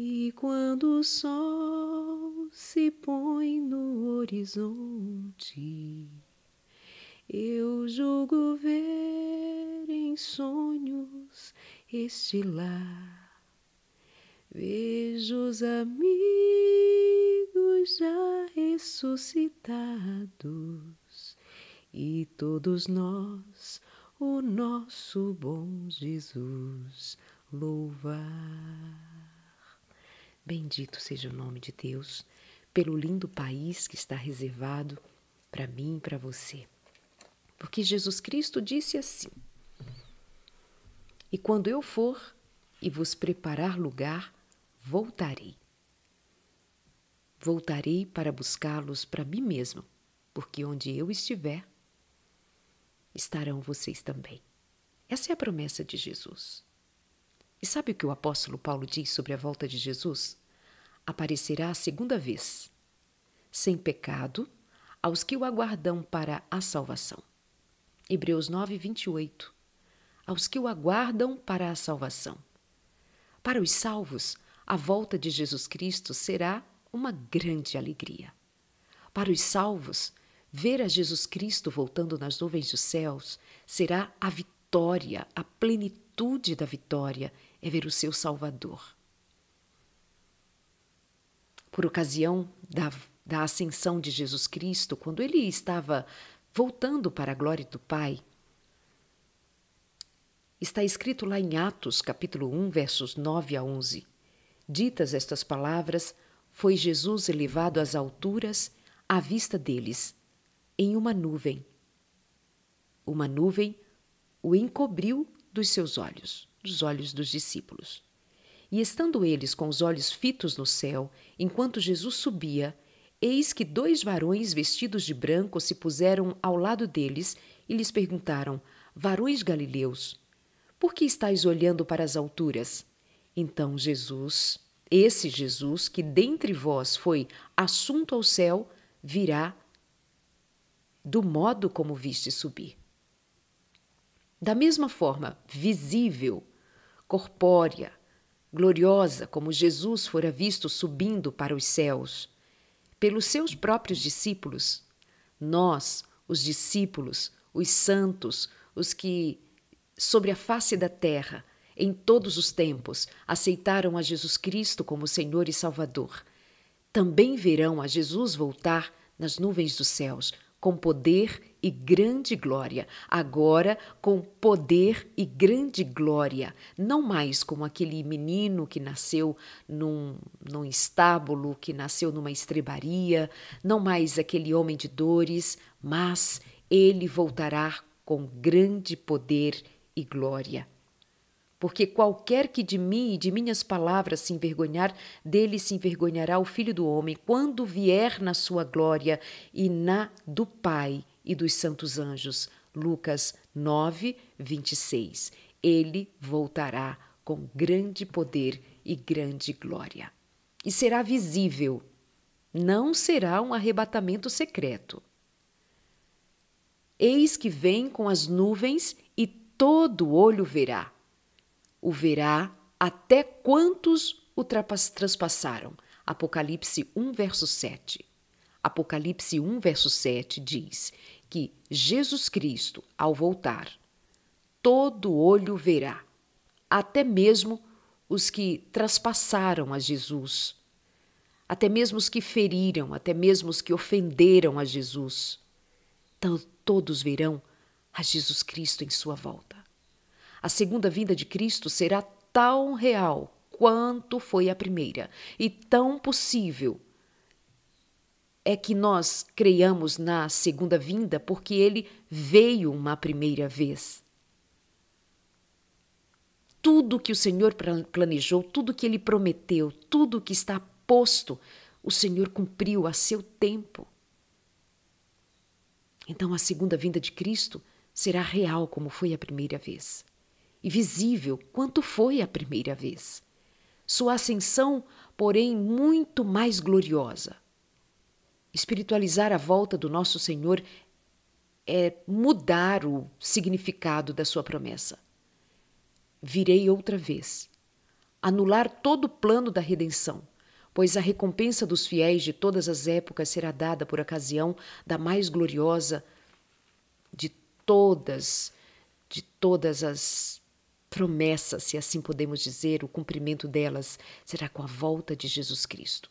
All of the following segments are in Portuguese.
E quando o sol se põe no horizonte, eu julgo ver em sonhos este lar. Vejo os amigos já ressuscitados e todos nós o nosso bom Jesus louvar. Bendito seja o nome de Deus pelo lindo país que está reservado para mim e para você. Porque Jesus Cristo disse assim: E quando eu for e vos preparar lugar, voltarei. Voltarei para buscá-los para mim mesmo, porque onde eu estiver, estarão vocês também. Essa é a promessa de Jesus. E sabe o que o apóstolo Paulo diz sobre a volta de Jesus? Aparecerá a segunda vez, sem pecado, aos que o aguardam para a salvação. Hebreus 9, 28. Aos que o aguardam para a salvação. Para os salvos, a volta de Jesus Cristo será uma grande alegria. Para os salvos, ver a Jesus Cristo voltando nas nuvens dos céus será a vitória, a plenitude da vitória é ver o seu Salvador. Por ocasião da, da ascensão de Jesus Cristo, quando ele estava voltando para a glória do Pai, está escrito lá em Atos, capítulo 1, versos 9 a 11. Ditas estas palavras, foi Jesus elevado às alturas à vista deles, em uma nuvem. Uma nuvem o encobriu dos seus olhos dos olhos dos discípulos. E estando eles com os olhos fitos no céu, enquanto Jesus subia, eis que dois varões vestidos de branco se puseram ao lado deles e lhes perguntaram: Varões galileus, por que estáis olhando para as alturas? Então Jesus, esse Jesus que dentre vós foi assunto ao céu, virá do modo como viste subir. Da mesma forma, visível, corpórea, gloriosa, como Jesus fora visto subindo para os céus, pelos seus próprios discípulos, nós, os discípulos, os santos, os que, sobre a face da terra, em todos os tempos, aceitaram a Jesus Cristo como Senhor e Salvador, também verão a Jesus voltar nas nuvens dos céus, com poder e grande glória, agora com poder e grande glória, não mais como aquele menino que nasceu num, num estábulo, que nasceu numa estrebaria, não mais aquele homem de dores, mas ele voltará com grande poder e glória. Porque qualquer que de mim e de minhas palavras se envergonhar, dele se envergonhará o Filho do Homem, quando vier na sua glória e na do Pai e dos santos anjos. Lucas 9, 26. Ele voltará com grande poder e grande glória. E será visível, não será um arrebatamento secreto. Eis que vem com as nuvens e todo olho verá. O verá até quantos o transpassaram. Apocalipse 1, verso 7. Apocalipse 1, verso 7 diz: que Jesus Cristo, ao voltar, todo olho verá, até mesmo os que traspassaram a Jesus, até mesmo os que feriram, até mesmo os que ofenderam a Jesus. Então, todos verão a Jesus Cristo em sua volta. A segunda vinda de Cristo será tão real quanto foi a primeira e tão possível é que nós creiamos na segunda vinda porque ele veio uma primeira vez. Tudo que o Senhor planejou, tudo que ele prometeu, tudo que está posto, o Senhor cumpriu a seu tempo. Então a segunda vinda de Cristo será real como foi a primeira vez, e visível quanto foi a primeira vez. Sua ascensão, porém, muito mais gloriosa Espiritualizar a volta do nosso Senhor é mudar o significado da sua promessa. Virei outra vez, anular todo o plano da redenção, pois a recompensa dos fiéis de todas as épocas será dada por ocasião da mais gloriosa de todas, de todas as promessas, se assim podemos dizer, o cumprimento delas será com a volta de Jesus Cristo.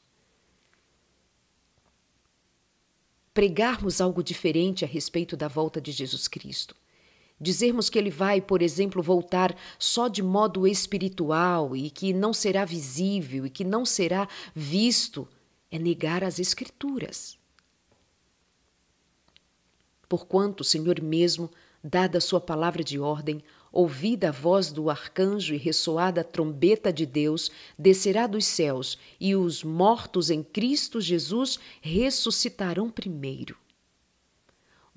Pregarmos algo diferente a respeito da volta de Jesus Cristo Dizermos que ele vai, por exemplo, voltar só de modo espiritual e que não será visível e que não será visto é negar as Escrituras. Porquanto o Senhor mesmo, dada a sua palavra de ordem, ouvida a voz do arcanjo e ressoada a trombeta de Deus, descerá dos céus, e os mortos em Cristo Jesus ressuscitarão primeiro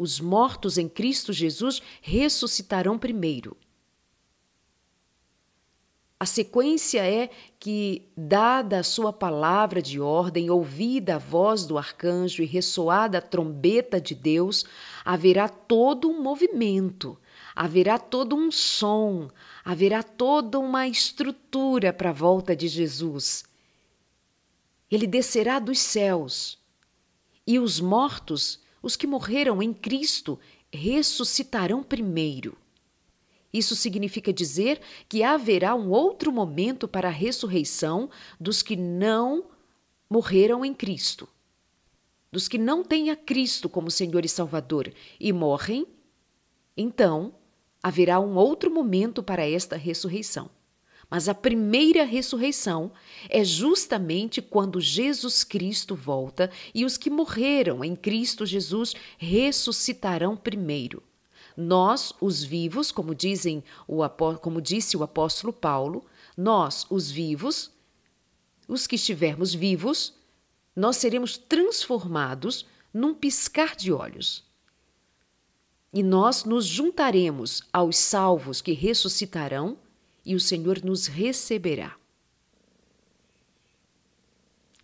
os mortos em Cristo Jesus ressuscitarão primeiro. A sequência é que, dada a sua palavra de ordem, ouvida a voz do arcanjo e ressoada a trombeta de Deus, haverá todo um movimento, haverá todo um som, haverá toda uma estrutura para a volta de Jesus. Ele descerá dos céus e os mortos os que morreram em Cristo ressuscitarão primeiro. Isso significa dizer que haverá um outro momento para a ressurreição dos que não morreram em Cristo, dos que não têm a Cristo como Senhor e Salvador e morrem. Então, haverá um outro momento para esta ressurreição. Mas a primeira ressurreição é justamente quando Jesus Cristo volta e os que morreram em Cristo Jesus ressuscitarão primeiro. Nós, os vivos, como dizem o como disse o apóstolo Paulo, nós, os vivos, os que estivermos vivos, nós seremos transformados num piscar de olhos. E nós nos juntaremos aos salvos que ressuscitarão e o Senhor nos receberá.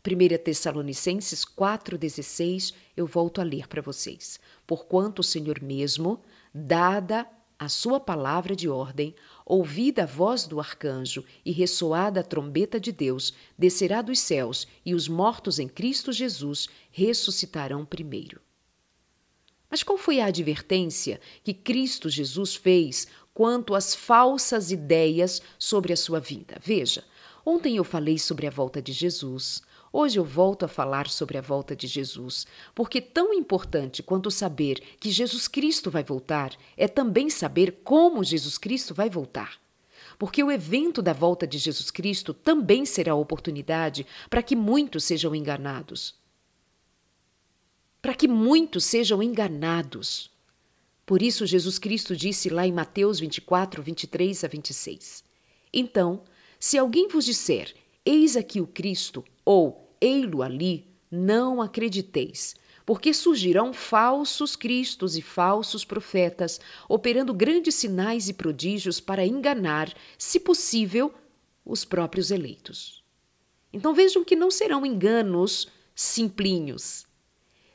1 Tessalonicenses 4,16, eu volto a ler para vocês. Porquanto o Senhor mesmo, dada a sua palavra de ordem, ouvida a voz do arcanjo e ressoada a trombeta de Deus, descerá dos céus, e os mortos em Cristo Jesus ressuscitarão primeiro. Mas qual foi a advertência que Cristo Jesus fez quanto às falsas ideias sobre a sua vida? Veja, ontem eu falei sobre a volta de Jesus. Hoje eu volto a falar sobre a volta de Jesus, porque tão importante quanto saber que Jesus Cristo vai voltar é também saber como Jesus Cristo vai voltar. Porque o evento da volta de Jesus Cristo também será oportunidade para que muitos sejam enganados para que muitos sejam enganados. Por isso, Jesus Cristo disse lá em Mateus 24, 23 a 26: Então, se alguém vos disser, Eis aqui o Cristo, ou Ei-lo ali, não acrediteis, porque surgirão falsos cristos e falsos profetas, operando grandes sinais e prodígios para enganar, se possível, os próprios eleitos. Então vejam que não serão enganos simplinhos,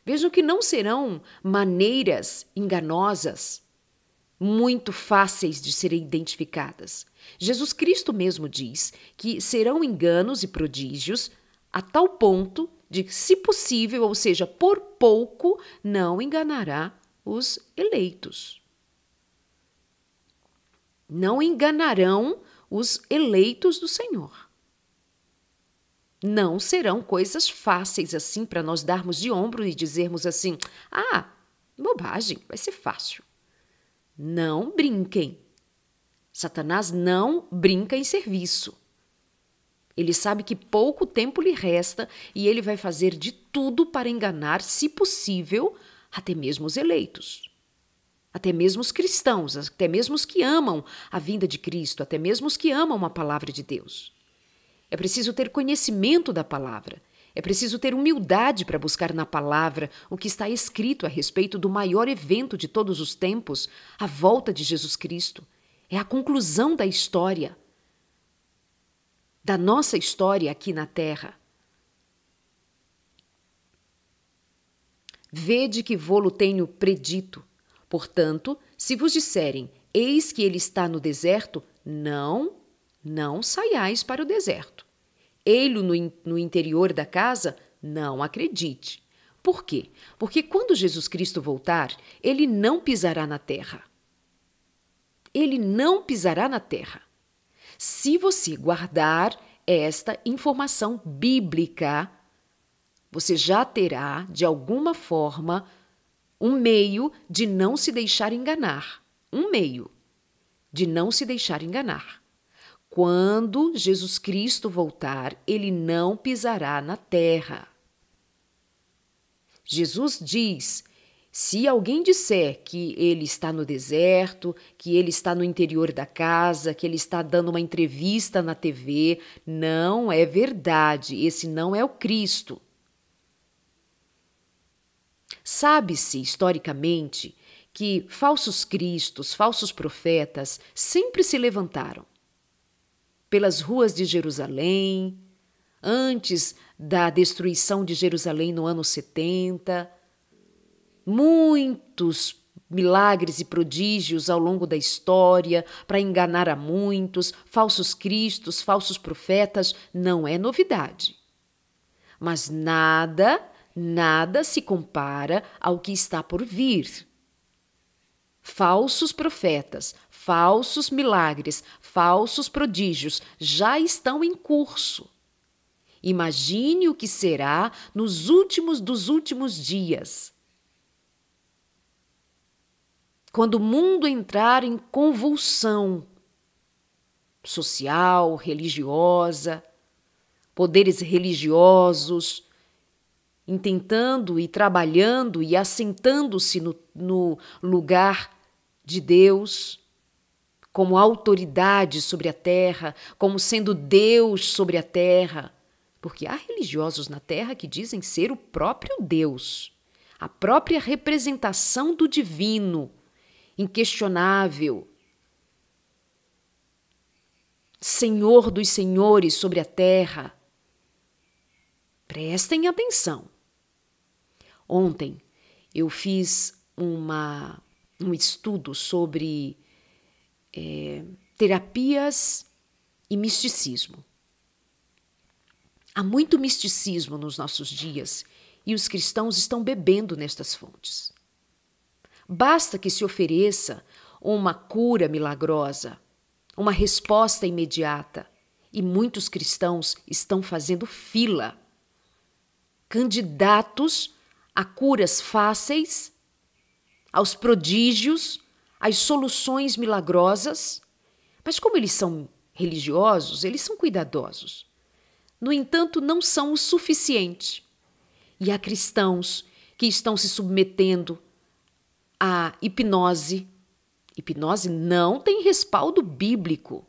Vejam que não serão maneiras enganosas, muito fáceis de serem identificadas. Jesus Cristo mesmo diz que serão enganos e prodígios a tal ponto de, se possível, ou seja, por pouco, não enganará os eleitos. Não enganarão os eleitos do Senhor. Não serão coisas fáceis assim para nós darmos de ombro e dizermos assim: ah, bobagem, vai ser fácil. Não brinquem. Satanás não brinca em serviço. Ele sabe que pouco tempo lhe resta e ele vai fazer de tudo para enganar, se possível, até mesmo os eleitos. Até mesmo os cristãos, até mesmo os que amam a vinda de Cristo, até mesmo os que amam a palavra de Deus. É preciso ter conhecimento da palavra. É preciso ter humildade para buscar na palavra o que está escrito a respeito do maior evento de todos os tempos, a volta de Jesus Cristo. É a conclusão da história, da nossa história aqui na terra. Vede que vô-lo tenho predito. Portanto, se vos disserem, eis que ele está no deserto, não Não saiais para o deserto. Ei-lo no, no interior da casa? Não acredite. Por quê? Porque quando Jesus Cristo voltar, ele não pisará na terra. Ele não pisará na terra. Se você guardar esta informação bíblica, você já terá, de alguma forma, um meio de não se deixar enganar. Um meio de não se deixar enganar. Quando Jesus Cristo voltar, ele não pisará na terra. Jesus diz: se alguém disser que ele está no deserto, que ele está no interior da casa, que ele está dando uma entrevista na TV, não é verdade. Esse não é o Cristo. Sabe-se historicamente que falsos cristos, falsos profetas sempre se levantaram pelas ruas de Jerusalém, antes da destruição de Jerusalém no ano 70. Muitos milagres e prodígios ao longo da história para enganar a muitos, falsos cristos, falsos profetas, não é novidade. Mas nada, nada se compara ao que está por vir. Falsos profetas, falsos milagres, falsos prodígios já estão em curso. Imagine o que será nos últimos dos últimos dias. Quando o mundo entrar em convulsão social, religiosa, poderes religiosos, intentando e trabalhando e assentando-se no, no lugar de Deus, como autoridade sobre a terra, como sendo Deus sobre a terra. Porque há religiosos na terra que dizem ser o próprio Deus, a própria representação do divino, inquestionável. Senhor dos senhores sobre a terra. Prestem atenção. Ontem eu fiz uma, um estudo sobre é, terapias e misticismo. Há muito misticismo nos nossos dias e os cristãos estão bebendo nestas fontes. Basta que se ofereça uma cura milagrosa, uma resposta imediata, e muitos cristãos estão fazendo fila. Candidatos a curas fáceis, aos prodígios, às soluções milagrosas. Mas como eles são religiosos, eles são cuidadosos. No entanto, não são o suficiente. E há cristãos que estão se submetendo à hipnose. Hipnose não tem respaldo bíblico.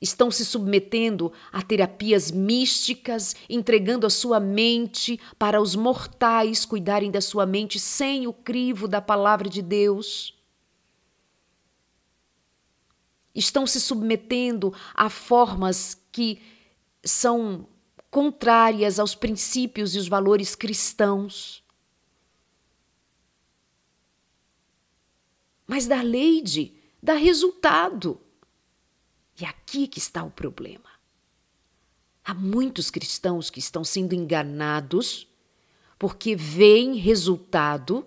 Estão se submetendo a terapias místicas, entregando a sua mente para os mortais cuidarem da sua mente sem o crivo da palavra de Deus estão se submetendo a formas que são contrárias aos princípios e os valores cristãos. Mas da Leide dá resultado. E aqui que está o problema. Há muitos cristãos que estão sendo enganados porque veem resultado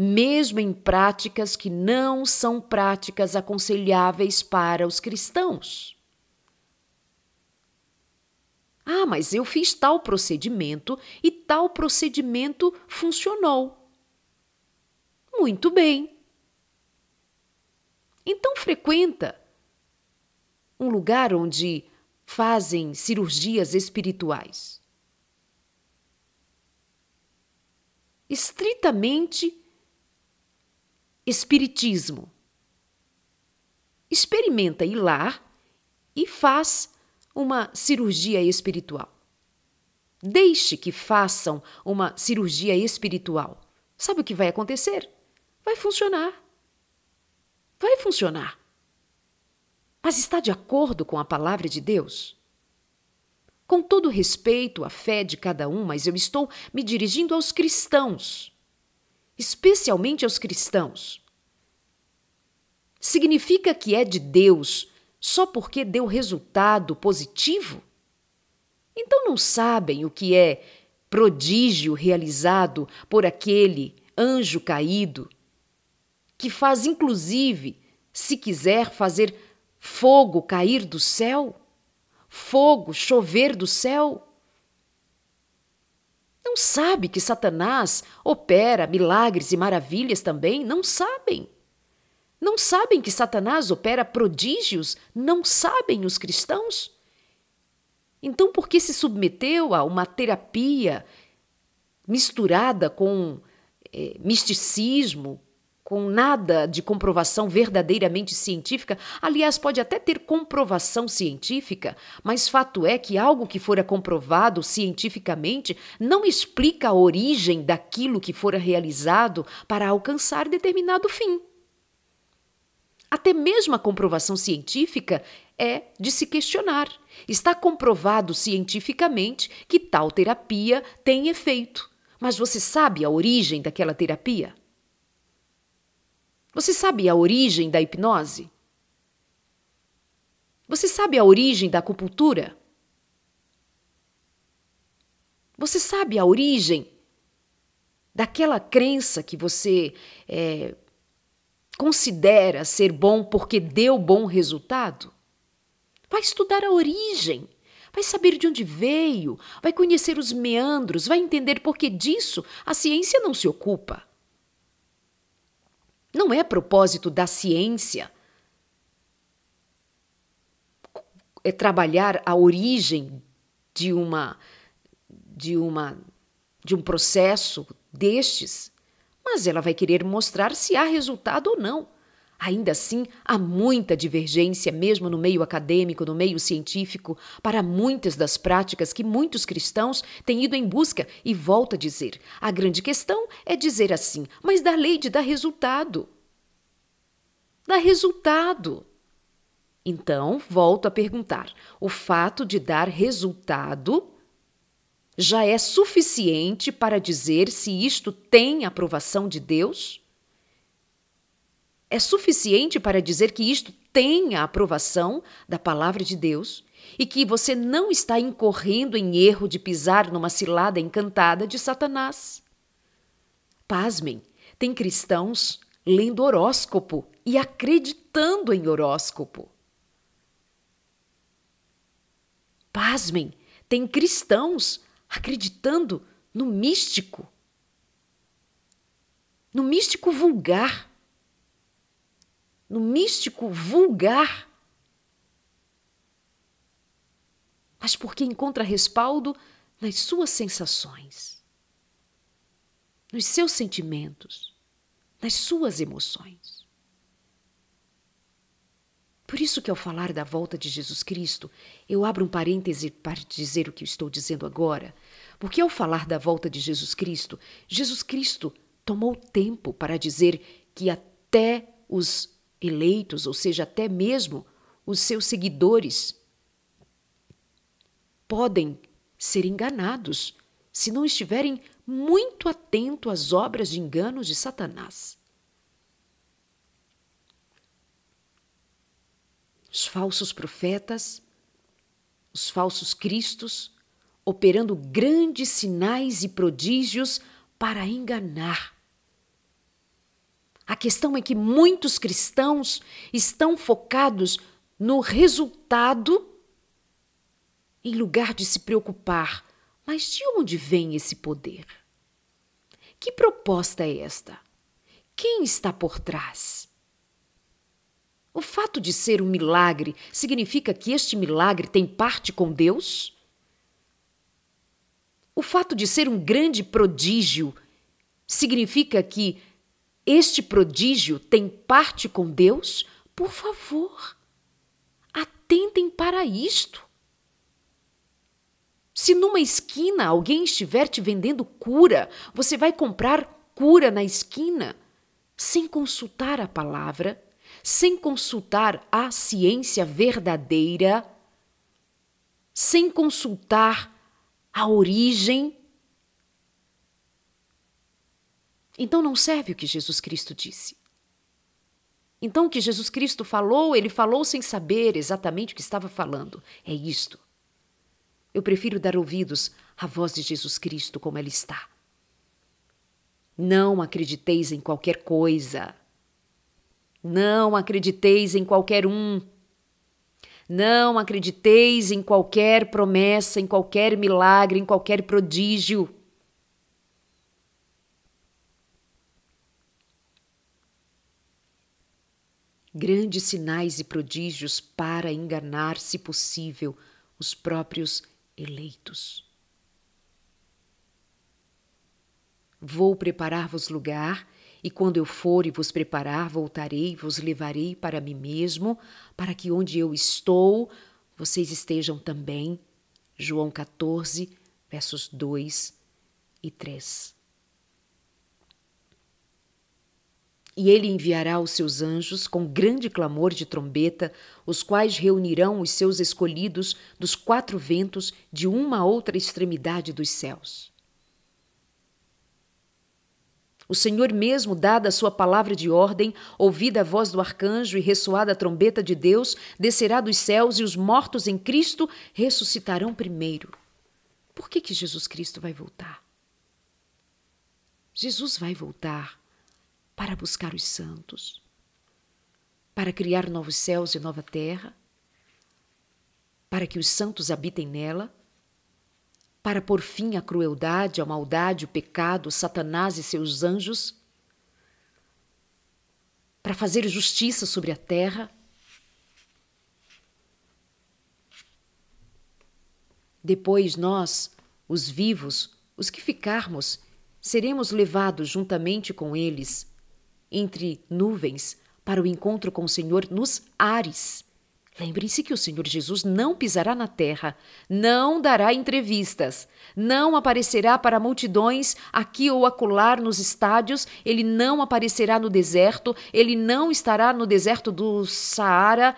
mesmo em práticas que não são práticas aconselháveis para os cristãos. Ah, mas eu fiz tal procedimento e tal procedimento funcionou. Muito bem. Então frequenta um lugar onde fazem cirurgias espirituais. Estritamente Espiritismo. Experimenta ir lá e faz uma cirurgia espiritual. Deixe que façam uma cirurgia espiritual. Sabe o que vai acontecer? Vai funcionar. Vai funcionar. Mas está de acordo com a palavra de Deus? Com todo respeito à fé de cada um, mas eu estou me dirigindo aos cristãos especialmente aos cristãos. significa que é de Deus só porque deu resultado positivo? Então não sabem o que é prodígio realizado por aquele anjo caído, que faz inclusive, se quiser, fazer fogo cair do céu, fogo chover do céu. Não sabe que Satanás opera milagres e maravilhas também? Não sabem. Não sabem que Satanás opera prodígios? Não sabem os cristãos? Então, por que se submeteu a uma terapia misturada com é, misticismo, com nada de comprovação verdadeiramente científica. Aliás, pode até ter comprovação científica, mas fato é que algo que fora comprovado cientificamente não explica a origem daquilo que fora realizado para alcançar determinado fim. Até mesmo a comprovação científica é de se questionar. Está comprovado cientificamente que tal terapia tem efeito. Mas você sabe a origem daquela terapia? Você sabe a origem da hipnose? Você sabe a origem da acupuntura? Você sabe a origem daquela crença que você é, considera ser bom porque deu bom resultado? Vai estudar a origem vai saber de onde veio, vai conhecer os meandros, vai entender por que disso a ciência não se ocupa. Não é propósito da ciência é trabalhar a origem de uma de uma de um processo destes, mas ela vai querer mostrar se há resultado ou não. Ainda assim, há muita divergência, mesmo no meio acadêmico, no meio científico, para muitas das práticas que muitos cristãos têm ido em busca. E volto a dizer: a grande questão é dizer assim, mas da lei de dar resultado. Dá resultado. Então, volto a perguntar: o fato de dar resultado já é suficiente para dizer se isto tem aprovação de Deus? É suficiente para dizer que isto tem a aprovação da palavra de Deus e que você não está incorrendo em erro de pisar numa cilada encantada de Satanás. Pasmem, tem cristãos lendo horóscopo e acreditando em horóscopo. Pasmem, tem cristãos acreditando no místico, no místico vulgar no místico vulgar, mas porque encontra respaldo nas suas sensações, nos seus sentimentos, nas suas emoções. Por isso que ao falar da volta de Jesus Cristo, eu abro um parêntese para dizer o que estou dizendo agora, porque ao falar da volta de Jesus Cristo, Jesus Cristo tomou tempo para dizer que até os eleitos, ou seja, até mesmo os seus seguidores, podem ser enganados se não estiverem muito atentos às obras de engano de Satanás. Os falsos profetas, os falsos cristos, operando grandes sinais e prodígios para enganar a questão é que muitos cristãos estão focados no resultado em lugar de se preocupar. Mas de onde vem esse poder? Que proposta é esta? Quem está por trás? O fato de ser um milagre significa que este milagre tem parte com Deus? O fato de ser um grande prodígio significa que este prodígio tem parte com Deus? Por favor, atentem para isto. Se numa esquina alguém estiver te vendendo cura, você vai comprar cura na esquina sem consultar a palavra, sem consultar a ciência verdadeira, sem consultar a origem Então não serve o que Jesus Cristo disse. Então, o que Jesus Cristo falou, ele falou sem saber exatamente o que estava falando. É isto. Eu prefiro dar ouvidos à voz de Jesus Cristo como ela está. Não acrediteis em qualquer coisa. Não acrediteis em qualquer um. Não acrediteis em qualquer promessa, em qualquer milagre, em qualquer prodígio. Grandes sinais e prodígios para enganar, se possível, os próprios eleitos. Vou preparar-vos lugar e quando eu for e vos preparar, voltarei e vos levarei para mim mesmo, para que onde eu estou, vocês estejam também. João 14, versos 2 e 3. E ele enviará os seus anjos com grande clamor de trombeta, os quais reunirão os seus escolhidos dos quatro ventos de uma outra extremidade dos céus. O Senhor mesmo, dada a sua palavra de ordem, ouvida a voz do arcanjo e ressoada a trombeta de Deus, descerá dos céus e os mortos em Cristo ressuscitarão primeiro. Por que, que Jesus Cristo vai voltar? Jesus vai voltar para buscar os santos, para criar novos céus e nova terra, para que os santos habitem nela para pôr fim à crueldade, à maldade, o pecado, Satanás e seus anjos, para fazer justiça sobre a terra. Depois nós, os vivos, os que ficarmos, seremos levados juntamente com eles entre nuvens para o encontro com o Senhor nos ares. Lembrem-se que o Senhor Jesus não pisará na terra, não dará entrevistas, não aparecerá para multidões aqui ou acolá nos estádios, ele não aparecerá no deserto, ele não estará no deserto do Saara.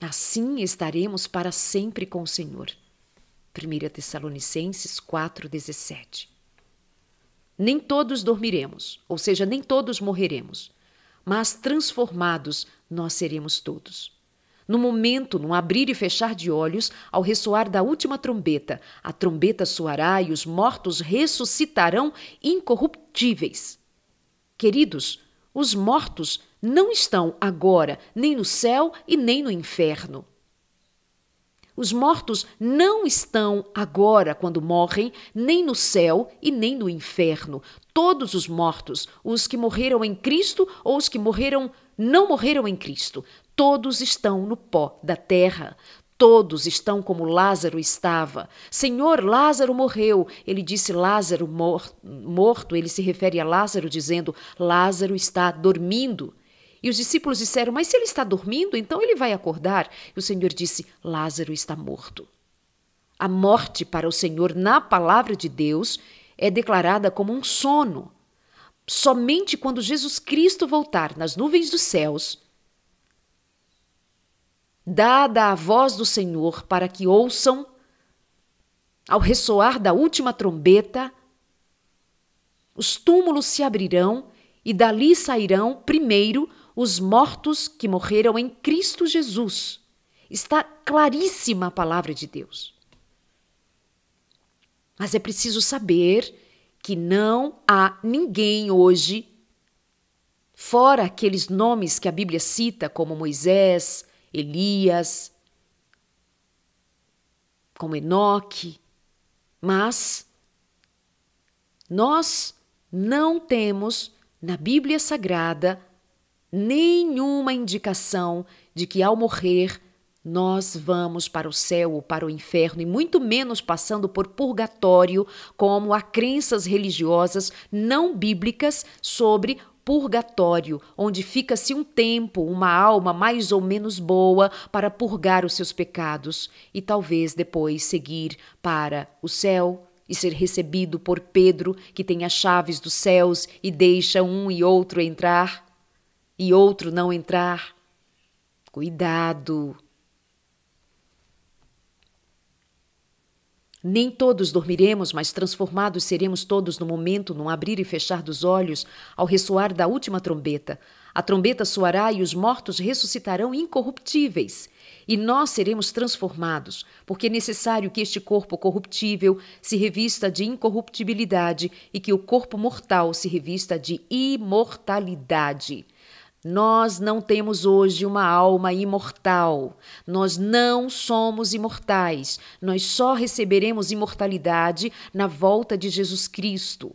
Assim estaremos para sempre com o Senhor. 1 Tessalonicenses 4,17 Nem todos dormiremos, ou seja, nem todos morreremos mas transformados nós seremos todos. No momento, num abrir e fechar de olhos, ao ressoar da última trombeta, a trombeta soará e os mortos ressuscitarão incorruptíveis. Queridos, os mortos não estão agora nem no céu e nem no inferno. Os mortos não estão agora, quando morrem, nem no céu e nem no inferno. Todos os mortos, os que morreram em Cristo ou os que morreram não morreram em Cristo, todos estão no pó da terra. Todos estão como Lázaro estava. Senhor, Lázaro morreu. Ele disse Lázaro mor morto. Ele se refere a Lázaro dizendo: Lázaro está dormindo. E os discípulos disseram: Mas se ele está dormindo, então ele vai acordar. E o Senhor disse: Lázaro está morto. A morte para o Senhor, na palavra de Deus, é declarada como um sono. Somente quando Jesus Cristo voltar nas nuvens dos céus, dada a voz do Senhor para que ouçam, ao ressoar da última trombeta, os túmulos se abrirão e dali sairão primeiro os mortos que morreram em Cristo Jesus. Está claríssima a palavra de Deus. Mas é preciso saber que não há ninguém hoje, fora aqueles nomes que a Bíblia cita, como Moisés, Elias, como Enoque, mas nós não temos na Bíblia Sagrada nenhuma indicação de que ao morrer nós vamos para o céu ou para o inferno, e muito menos passando por purgatório, como há crenças religiosas não bíblicas sobre purgatório, onde fica-se um tempo, uma alma mais ou menos boa para purgar os seus pecados e talvez depois seguir para o céu e ser recebido por Pedro, que tem as chaves dos céus e deixa um e outro entrar e outro não entrar. Cuidado! Nem todos dormiremos, mas transformados seremos todos no momento, num abrir e fechar dos olhos, ao ressoar da última trombeta. A trombeta soará e os mortos ressuscitarão incorruptíveis. E nós seremos transformados, porque é necessário que este corpo corruptível se revista de incorruptibilidade e que o corpo mortal se revista de imortalidade. Nós não temos hoje uma alma imortal. Nós não somos imortais. Nós só receberemos imortalidade na volta de Jesus Cristo.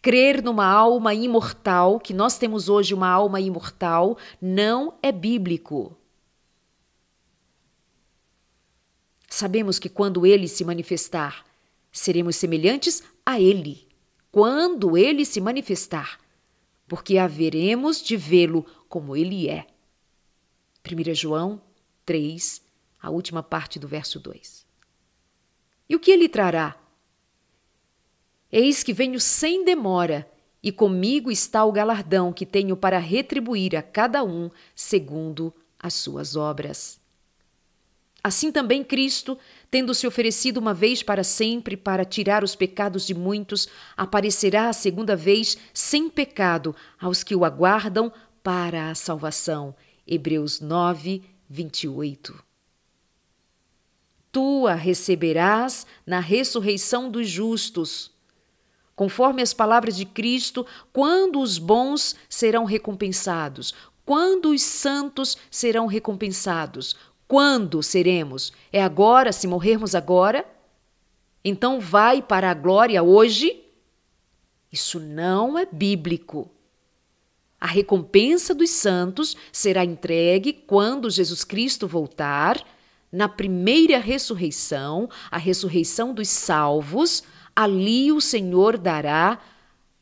Crer numa alma imortal, que nós temos hoje uma alma imortal, não é bíblico. Sabemos que quando ele se manifestar, seremos semelhantes a ele. Quando ele se manifestar, porque haveremos de vê-lo como ele é. 1 João 3, a última parte do verso 2. E o que ele trará? Eis que venho sem demora, e comigo está o galardão que tenho para retribuir a cada um segundo as suas obras. Assim também Cristo, tendo se oferecido uma vez para sempre para tirar os pecados de muitos, aparecerá a segunda vez sem pecado aos que o aguardam para a salvação. Hebreus 9, 28. Tu a receberás na ressurreição dos justos. Conforme as palavras de Cristo, quando os bons serão recompensados, quando os santos serão recompensados, quando seremos? É agora, se morrermos agora? Então vai para a glória hoje? Isso não é bíblico. A recompensa dos santos será entregue quando Jesus Cristo voltar, na primeira ressurreição, a ressurreição dos salvos. Ali o Senhor dará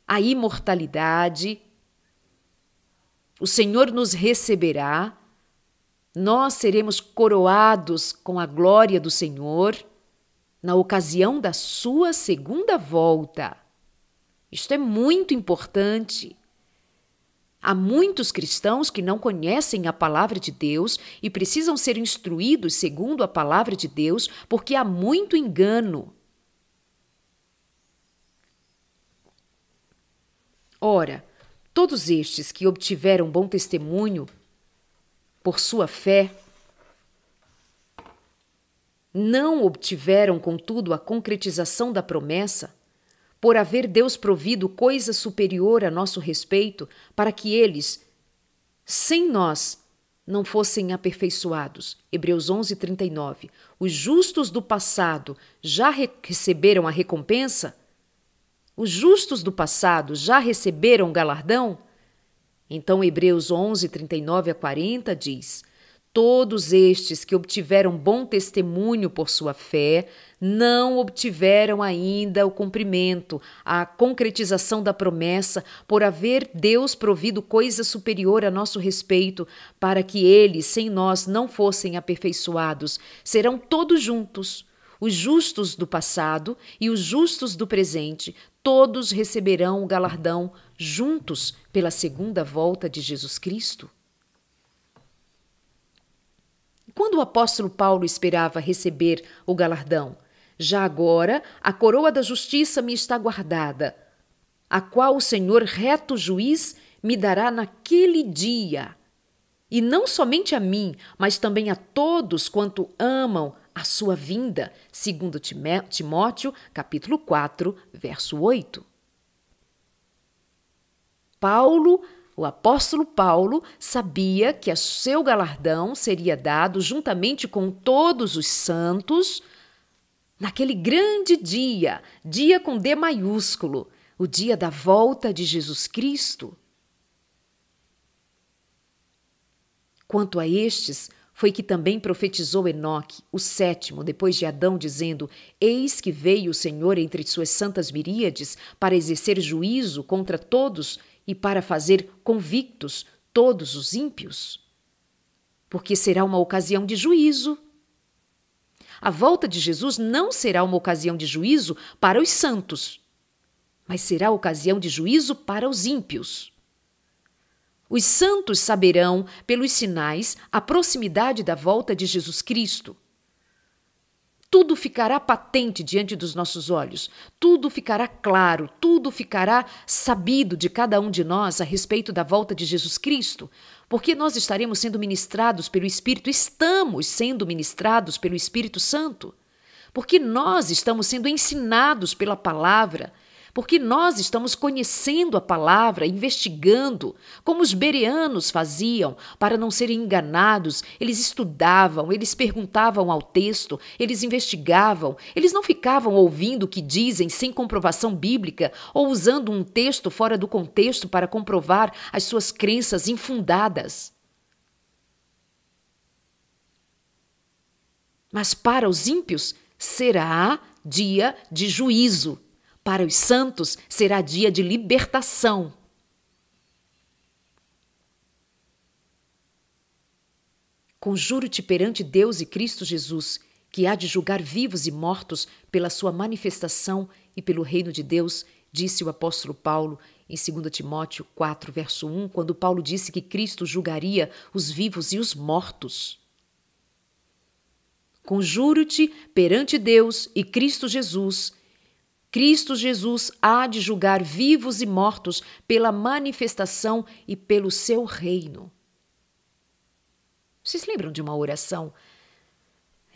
a imortalidade. O Senhor nos receberá nós seremos coroados com a glória do Senhor na ocasião da sua segunda volta. Isto é muito importante. Há muitos cristãos que não conhecem a palavra de Deus e precisam ser instruídos segundo a palavra de Deus, porque há muito engano. Ora, todos estes que obtiveram bom testemunho por sua fé, não obtiveram, contudo, a concretização da promessa, por haver Deus provido coisa superior a nosso respeito, para que eles, sem nós, não fossem aperfeiçoados. Hebreus 11, 39. Os justos do passado já receberam a recompensa? Os justos do passado já receberam galardão? Então, Hebreus 11, 39 a 40 diz: Todos estes que obtiveram bom testemunho por sua fé não obtiveram ainda o cumprimento, a concretização da promessa, por haver Deus provido coisa superior a nosso respeito, para que eles, sem nós, não fossem aperfeiçoados. Serão todos juntos, os justos do passado e os justos do presente, todos receberão o galardão juntos pela segunda volta de Jesus Cristo? Quando o apóstolo Paulo esperava receber o galardão? Já agora a coroa da justiça me está guardada, a qual o Senhor reto juiz me dará naquele dia. E não somente a mim, mas também a todos quanto amam a sua vinda, segundo Timóteo, capítulo 4, verso 8. Paulo, o apóstolo Paulo, sabia que o seu galardão seria dado juntamente com todos os santos naquele grande dia, dia com D maiúsculo, o dia da volta de Jesus Cristo. Quanto a estes, foi que também profetizou Enoque, o sétimo, depois de Adão, dizendo: Eis que veio o Senhor entre suas santas miríades para exercer juízo contra todos e para fazer convictos todos os ímpios? Porque será uma ocasião de juízo. A volta de Jesus não será uma ocasião de juízo para os santos, mas será ocasião de juízo para os ímpios. Os santos saberão, pelos sinais, a proximidade da volta de Jesus Cristo. tudo ficará patente diante dos nossos olhos, tudo ficará claro, tudo ficará sabido de cada um de nós a respeito da volta de Jesus Cristo, porque nós estaremos sendo ministrados pelo Espírito, estamos sendo ministrados pelo Espírito Santo, porque nós estamos sendo ensinados pela palavra porque nós estamos conhecendo a palavra, investigando, como os bereanos faziam, para não serem enganados. Eles estudavam, eles perguntavam ao texto, eles investigavam, eles não ficavam ouvindo o que dizem sem comprovação bíblica ou usando um texto fora do contexto para comprovar as suas crenças infundadas. Mas para os ímpios será dia de juízo. Para os santos será dia de libertação. Conjuro-te perante Deus e Cristo Jesus, que há de julgar vivos e mortos pela sua manifestação e pelo reino de Deus, disse o apóstolo Paulo em 2 Timóteo 4, verso 1, quando Paulo disse que Cristo julgaria os vivos e os mortos. Conjuro-te perante Deus e Cristo Jesus, Cristo Jesus há de julgar vivos e mortos pela manifestação e pelo seu reino. Vocês lembram de uma oração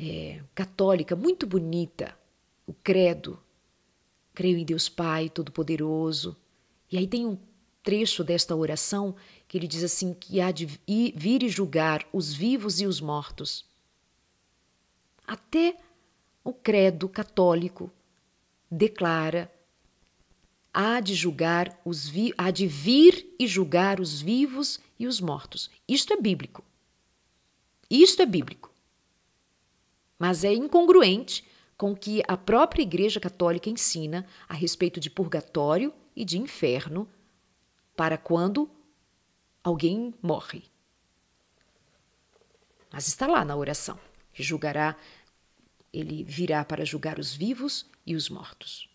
é, católica muito bonita? O Credo. Creio em Deus Pai Todo-Poderoso. E aí tem um trecho desta oração que ele diz assim: que há de vir e julgar os vivos e os mortos. Até o credo católico declara há de julgar os vi há de vir e julgar os vivos e os mortos. Isto é bíblico. Isto é bíblico. Mas é incongruente com o que a própria Igreja Católica ensina a respeito de purgatório e de inferno para quando alguém morre. Mas está lá na oração, que julgará ele virá para julgar os vivos e os mortos.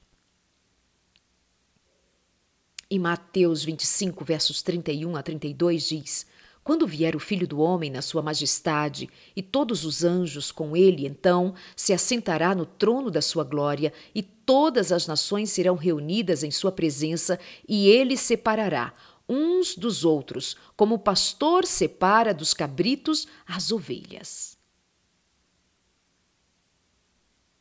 Em Mateus 25, versos 31 a 32 diz: Quando vier o Filho do Homem na sua majestade e todos os anjos com ele, então se assentará no trono da sua glória e todas as nações serão reunidas em sua presença e ele separará uns dos outros, como o pastor separa dos cabritos as ovelhas.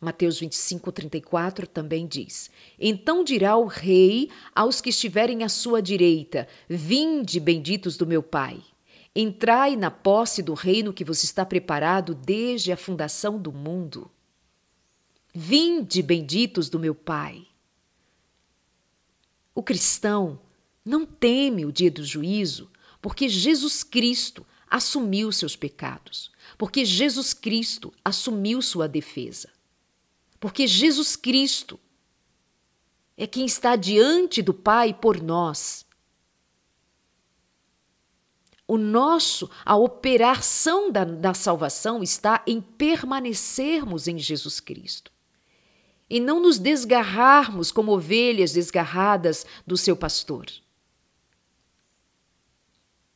Mateus 25, 34 também diz: Então dirá o rei aos que estiverem à sua direita: Vinde, benditos do meu Pai. Entrai na posse do reino que vos está preparado desde a fundação do mundo. Vinde, benditos do meu Pai. O cristão não teme o dia do juízo, porque Jesus Cristo assumiu seus pecados, porque Jesus Cristo assumiu sua defesa. Porque Jesus Cristo é quem está diante do Pai por nós. O nosso, a operação da, da salvação está em permanecermos em Jesus Cristo e não nos desgarrarmos como ovelhas desgarradas do seu pastor.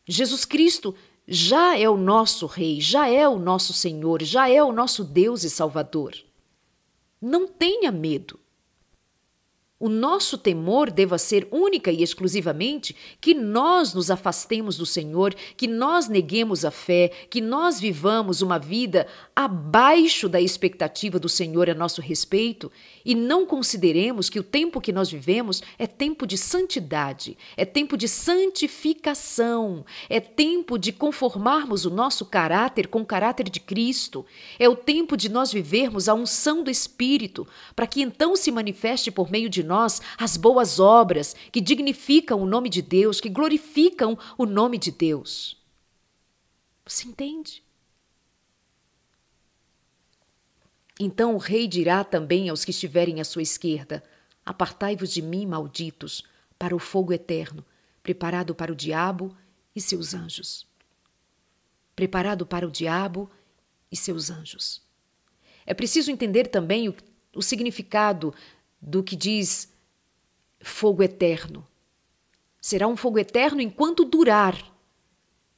Jesus Cristo já é o nosso Rei, já é o nosso Senhor, já é o nosso Deus e Salvador. Não tenha medo. O nosso temor deva ser única e exclusivamente que nós nos afastemos do Senhor, que nós neguemos a fé, que nós vivamos uma vida abaixo da expectativa do Senhor a nosso respeito e não consideremos que o tempo que nós vivemos é tempo de santidade, é tempo de santificação, é tempo de conformarmos o nosso caráter com o caráter de Cristo, é o tempo de nós vivermos a unção do Espírito, para que então se manifeste por meio de nós as boas obras que dignificam o nome de Deus, que glorificam o nome de Deus. Você entende? Então o rei dirá também aos que estiverem à sua esquerda: Apartai-vos de mim, malditos, para o fogo eterno, preparado para o diabo e seus anjos. Preparado para o diabo e seus anjos. É preciso entender também o, o significado do que diz fogo eterno. Será um fogo eterno enquanto durar.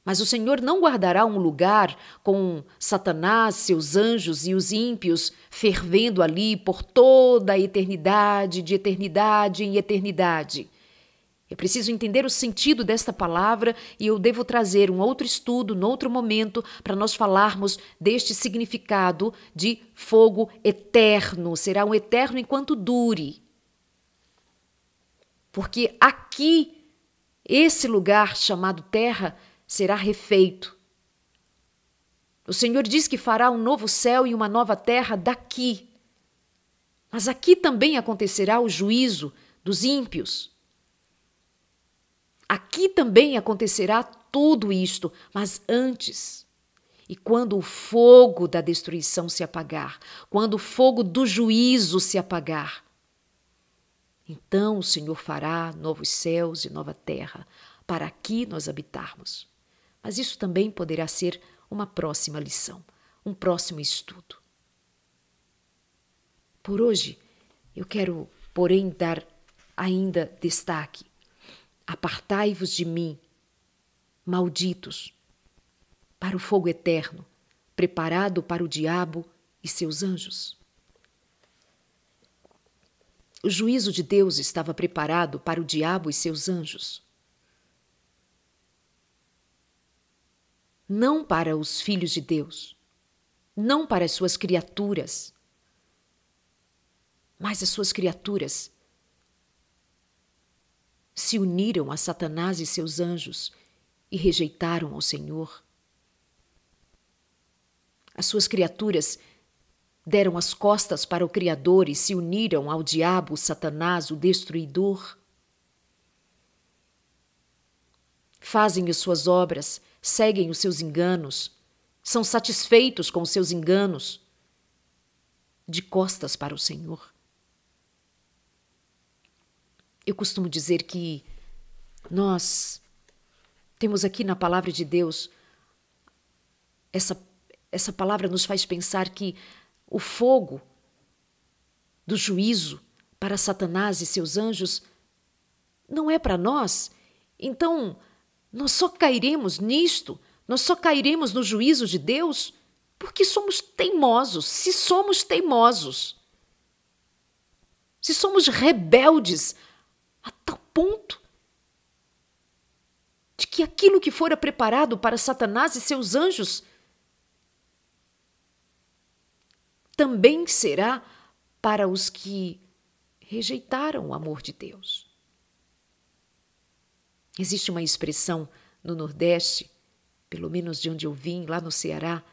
Mas o Senhor não guardará um lugar com Satanás, seus anjos e os ímpios fervendo ali por toda a eternidade, de eternidade em eternidade. É preciso entender o sentido desta palavra e eu devo trazer um outro estudo, noutro momento, para nós falarmos deste significado de fogo eterno. Será um eterno enquanto dure. Porque aqui, esse lugar chamado terra, será refeito. O Senhor diz que fará um novo céu e uma nova terra daqui. Mas aqui também acontecerá o juízo dos ímpios. Aqui também acontecerá tudo isto, mas antes. E quando o fogo da destruição se apagar, quando o fogo do juízo se apagar, então o Senhor fará novos céus e nova terra, para aqui nós habitarmos. Mas isso também poderá ser uma próxima lição, um próximo estudo. Por hoje, eu quero, porém, dar ainda destaque. Apartai-vos de mim, malditos, para o fogo eterno, preparado para o diabo e seus anjos. O juízo de Deus estava preparado para o diabo e seus anjos. Não para os filhos de Deus, não para as suas criaturas, mas as suas criaturas se uniram a Satanás e seus anjos e rejeitaram ao Senhor. As suas criaturas deram as costas para o Criador e se uniram ao diabo, Satanás, o destruidor. Fazem as suas obras seguem os seus enganos, são satisfeitos com os seus enganos, de costas para o Senhor. Eu costumo dizer que nós temos aqui na palavra de Deus essa essa palavra nos faz pensar que o fogo do juízo para Satanás e seus anjos não é para nós. Então, nós só cairemos nisto, nós só cairemos no juízo de Deus porque somos teimosos. Se somos teimosos, se somos rebeldes a tal ponto de que aquilo que fora preparado para Satanás e seus anjos também será para os que rejeitaram o amor de Deus. Existe uma expressão no Nordeste, pelo menos de onde eu vim, lá no Ceará,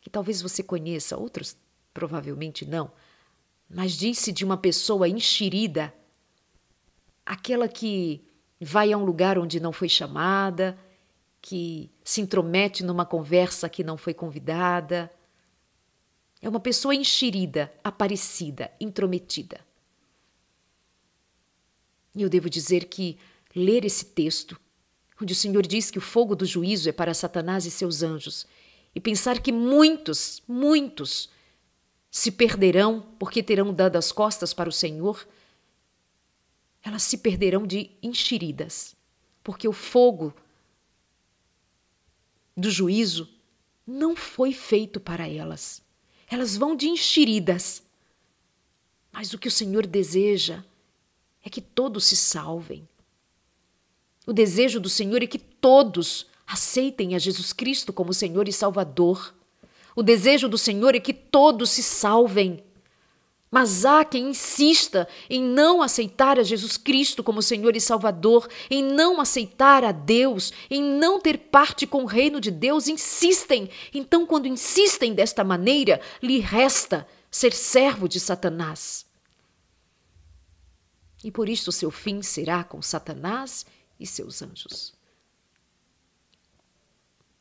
que talvez você conheça, outros provavelmente não, mas disse de uma pessoa enxerida, aquela que vai a um lugar onde não foi chamada, que se intromete numa conversa que não foi convidada. É uma pessoa enxerida, aparecida, intrometida. E eu devo dizer que ler esse texto, onde o Senhor diz que o fogo do juízo é para Satanás e seus anjos, e pensar que muitos, muitos se perderão porque terão dado as costas para o Senhor, elas se perderão de enxeridas, porque o fogo do juízo não foi feito para elas. Elas vão de enxeridas. Mas o que o Senhor deseja é que todos se salvem, o desejo do Senhor é que todos aceitem a Jesus Cristo como Senhor e Salvador. O desejo do Senhor é que todos se salvem. Mas há quem insista em não aceitar a Jesus Cristo como Senhor e Salvador, em não aceitar a Deus, em não ter parte com o reino de Deus, insistem. Então, quando insistem desta maneira, lhe resta ser servo de Satanás. E por isso seu fim será com Satanás e seus anjos.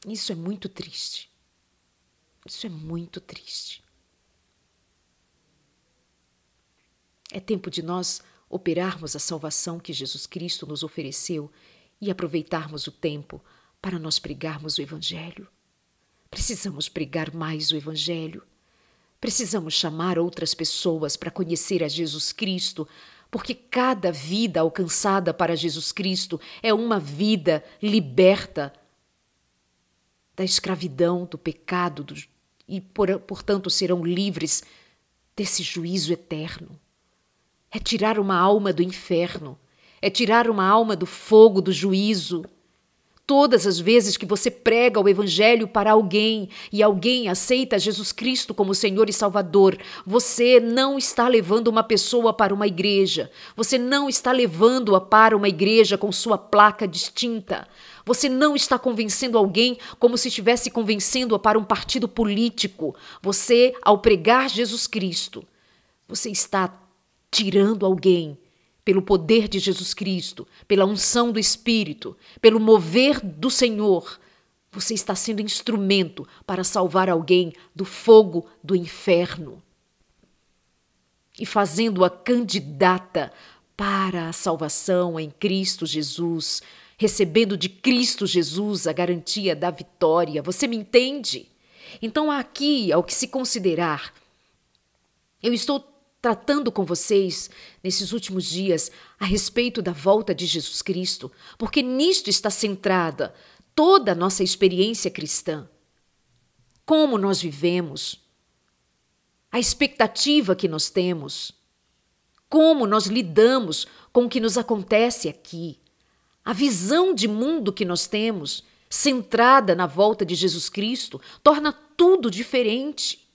Isso é muito triste. Isso é muito triste. É tempo de nós operarmos a salvação que Jesus Cristo nos ofereceu e aproveitarmos o tempo para nós pregarmos o Evangelho. Precisamos pregar mais o Evangelho. Precisamos chamar outras pessoas para conhecer a Jesus Cristo, porque cada vida alcançada para Jesus Cristo é uma vida liberta da escravidão, do pecado do, e, por, portanto, serão livres desse juízo eterno. É tirar uma alma do inferno, é tirar uma alma do fogo do juízo Todas as vezes que você prega o Evangelho para alguém e alguém aceita Jesus Cristo como Senhor e Salvador, você não está levando uma pessoa para uma igreja. Você não está levando-a para uma igreja com sua placa distinta. Você não está convencendo alguém como se estivesse convencendo-a para um partido político. Você, ao pregar Jesus Cristo, você está tirando alguém pelo poder de Jesus Cristo, pela unção do Espírito, pelo mover do Senhor, você está sendo instrumento para salvar alguém do fogo do inferno e fazendo-a candidata para a salvação em Cristo Jesus, recebendo de Cristo Jesus a garantia da vitória. Você me entende? Então, aqui, ao que se considerar, eu estou tratando com vocês nesses últimos dias a respeito da volta de Jesus Cristo, porque nisto está centrada toda a nossa experiência cristã. Como nós vivemos, a expectativa que nós temos, como nós lidamos com o que nos acontece aqui, a visão de mundo que nós temos, centrada na volta de Jesus Cristo, torna tudo diferente.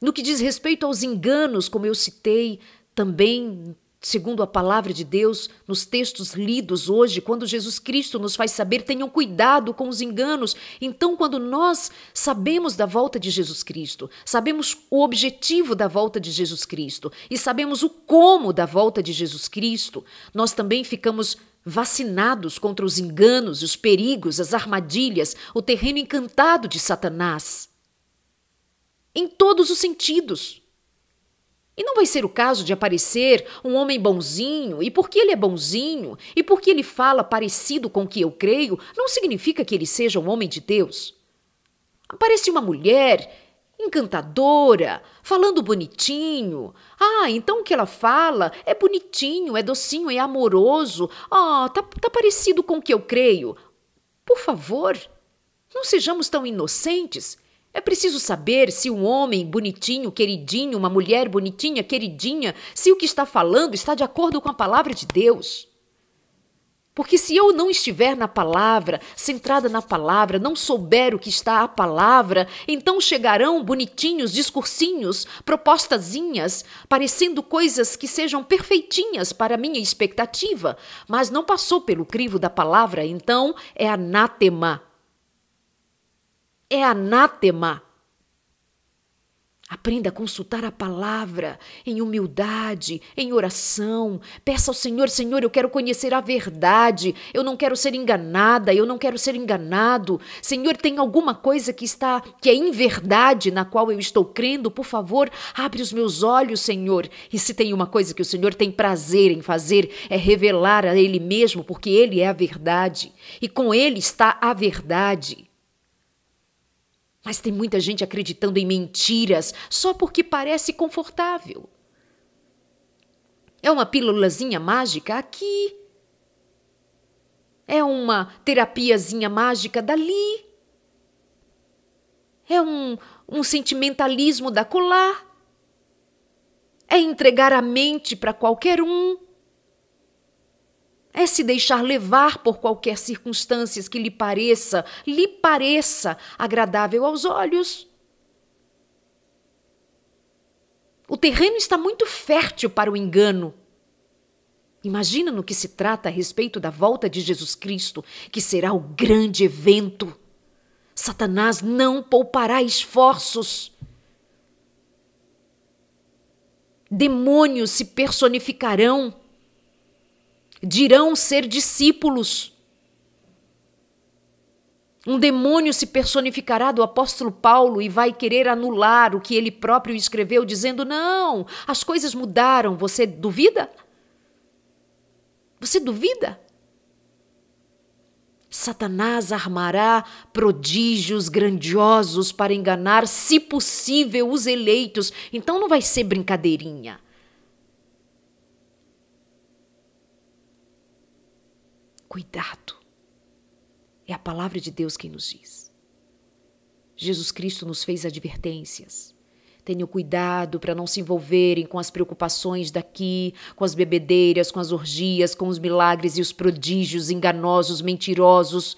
No que diz respeito aos enganos, como eu citei também, segundo a palavra de Deus, nos textos lidos hoje, quando Jesus Cristo nos faz saber, tenham cuidado com os enganos. Então, quando nós sabemos da volta de Jesus Cristo, sabemos o objetivo da volta de Jesus Cristo e sabemos o como da volta de Jesus Cristo, nós também ficamos vacinados contra os enganos, os perigos, as armadilhas, o terreno encantado de Satanás em todos os sentidos. E não vai ser o caso de aparecer um homem bonzinho, e porque ele é bonzinho, e porque ele fala parecido com o que eu creio, não significa que ele seja um homem de Deus. Aparece uma mulher encantadora, falando bonitinho. Ah, então o que ela fala é bonitinho, é docinho, é amoroso. Ah, tá, tá parecido com o que eu creio. Por favor, não sejamos tão inocentes é preciso saber se um homem bonitinho, queridinho, uma mulher bonitinha, queridinha, se o que está falando está de acordo com a palavra de Deus. Porque se eu não estiver na palavra, centrada na palavra, não souber o que está a palavra, então chegarão bonitinhos discursinhos, propostazinhas, parecendo coisas que sejam perfeitinhas para a minha expectativa, mas não passou pelo crivo da palavra, então é anátema é anátema. Aprenda a consultar a palavra em humildade, em oração. Peça ao Senhor: Senhor, eu quero conhecer a verdade. Eu não quero ser enganada, eu não quero ser enganado. Senhor, tem alguma coisa que está que é inverdade na qual eu estou crendo? Por favor, abre os meus olhos, Senhor. E se tem uma coisa que o Senhor tem prazer em fazer, é revelar a Ele mesmo, porque Ele é a verdade. E com Ele está a verdade. Mas tem muita gente acreditando em mentiras só porque parece confortável. É uma pílulazinha mágica aqui. É uma terapiazinha mágica dali. É um, um sentimentalismo da colar. É entregar a mente para qualquer um é se deixar levar por qualquer circunstâncias que lhe pareça, lhe pareça agradável aos olhos. O terreno está muito fértil para o engano. Imagina no que se trata a respeito da volta de Jesus Cristo, que será o grande evento. Satanás não poupará esforços. Demônios se personificarão dirão ser discípulos. Um demônio se personificará do apóstolo Paulo e vai querer anular o que ele próprio escreveu, dizendo: Não, as coisas mudaram. Você duvida? Você duvida? Satanás armará prodígios grandiosos para enganar, se possível, os eleitos. Então não vai ser brincadeirinha. Cuidado. É a palavra de Deus quem nos diz. Jesus Cristo nos fez advertências. Tenham cuidado para não se envolverem com as preocupações daqui, com as bebedeiras, com as orgias, com os milagres e os prodígios enganosos, mentirosos.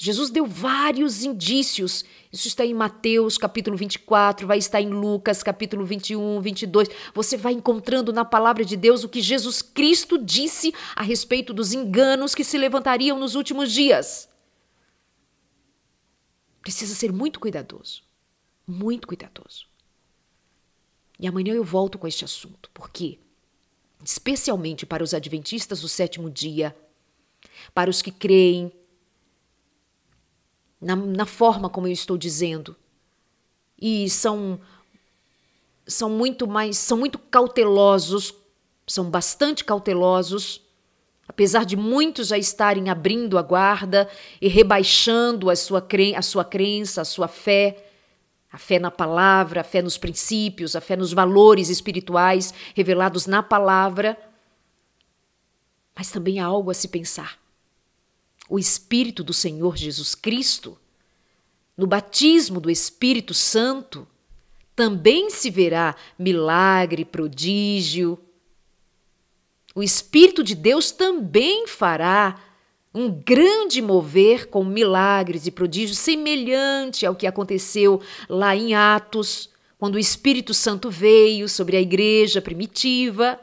Jesus deu vários indícios. Isso está em Mateus, capítulo 24, vai estar em Lucas, capítulo 21, 22. Você vai encontrando na palavra de Deus o que Jesus Cristo disse a respeito dos enganos que se levantariam nos últimos dias. Precisa ser muito cuidadoso. Muito cuidadoso. E amanhã eu volto com este assunto, porque, especialmente para os adventistas do sétimo dia, para os que creem na, na forma como eu estou dizendo, e são são muito mais são muito cautelosos, são bastante cautelosos, apesar de muitos já estarem abrindo a guarda e rebaixando a sua, cre a sua crença, a sua fé a fé na palavra, a fé nos princípios, a fé nos valores espirituais revelados na palavra. Mas também há algo a se pensar. O Espírito do Senhor Jesus Cristo, no batismo do Espírito Santo, também se verá milagre, prodígio. O Espírito de Deus também fará um grande mover com milagres e prodígios semelhante ao que aconteceu lá em Atos, quando o Espírito Santo veio sobre a igreja primitiva.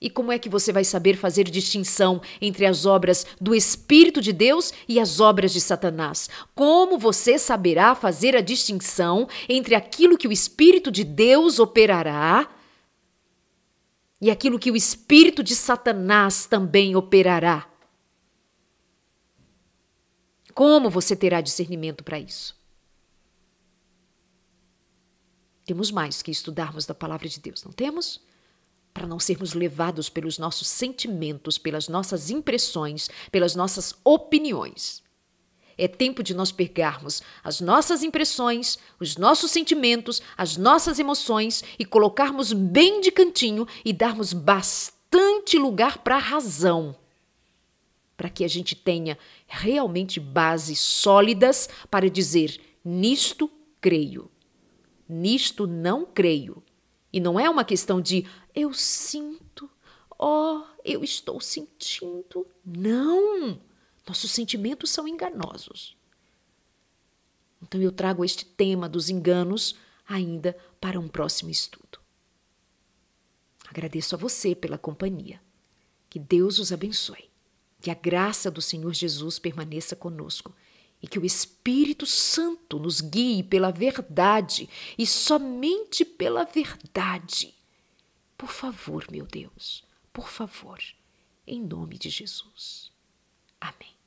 E como é que você vai saber fazer distinção entre as obras do Espírito de Deus e as obras de Satanás? Como você saberá fazer a distinção entre aquilo que o Espírito de Deus operará e aquilo que o Espírito de Satanás também operará? Como você terá discernimento para isso? Temos mais que estudarmos da palavra de Deus, não temos? Para não sermos levados pelos nossos sentimentos, pelas nossas impressões, pelas nossas opiniões. É tempo de nós pegarmos as nossas impressões, os nossos sentimentos, as nossas emoções e colocarmos bem de cantinho e darmos bastante lugar para a razão para que a gente tenha realmente bases sólidas para dizer: nisto creio, nisto não creio. E não é uma questão de eu sinto, ó, oh, eu estou sentindo. Não! Nossos sentimentos são enganosos. Então eu trago este tema dos enganos ainda para um próximo estudo. Agradeço a você pela companhia. Que Deus os abençoe. Que a graça do Senhor Jesus permaneça conosco e que o Espírito Santo nos guie pela verdade e somente pela verdade. Por favor, meu Deus, por favor, em nome de Jesus. Amém.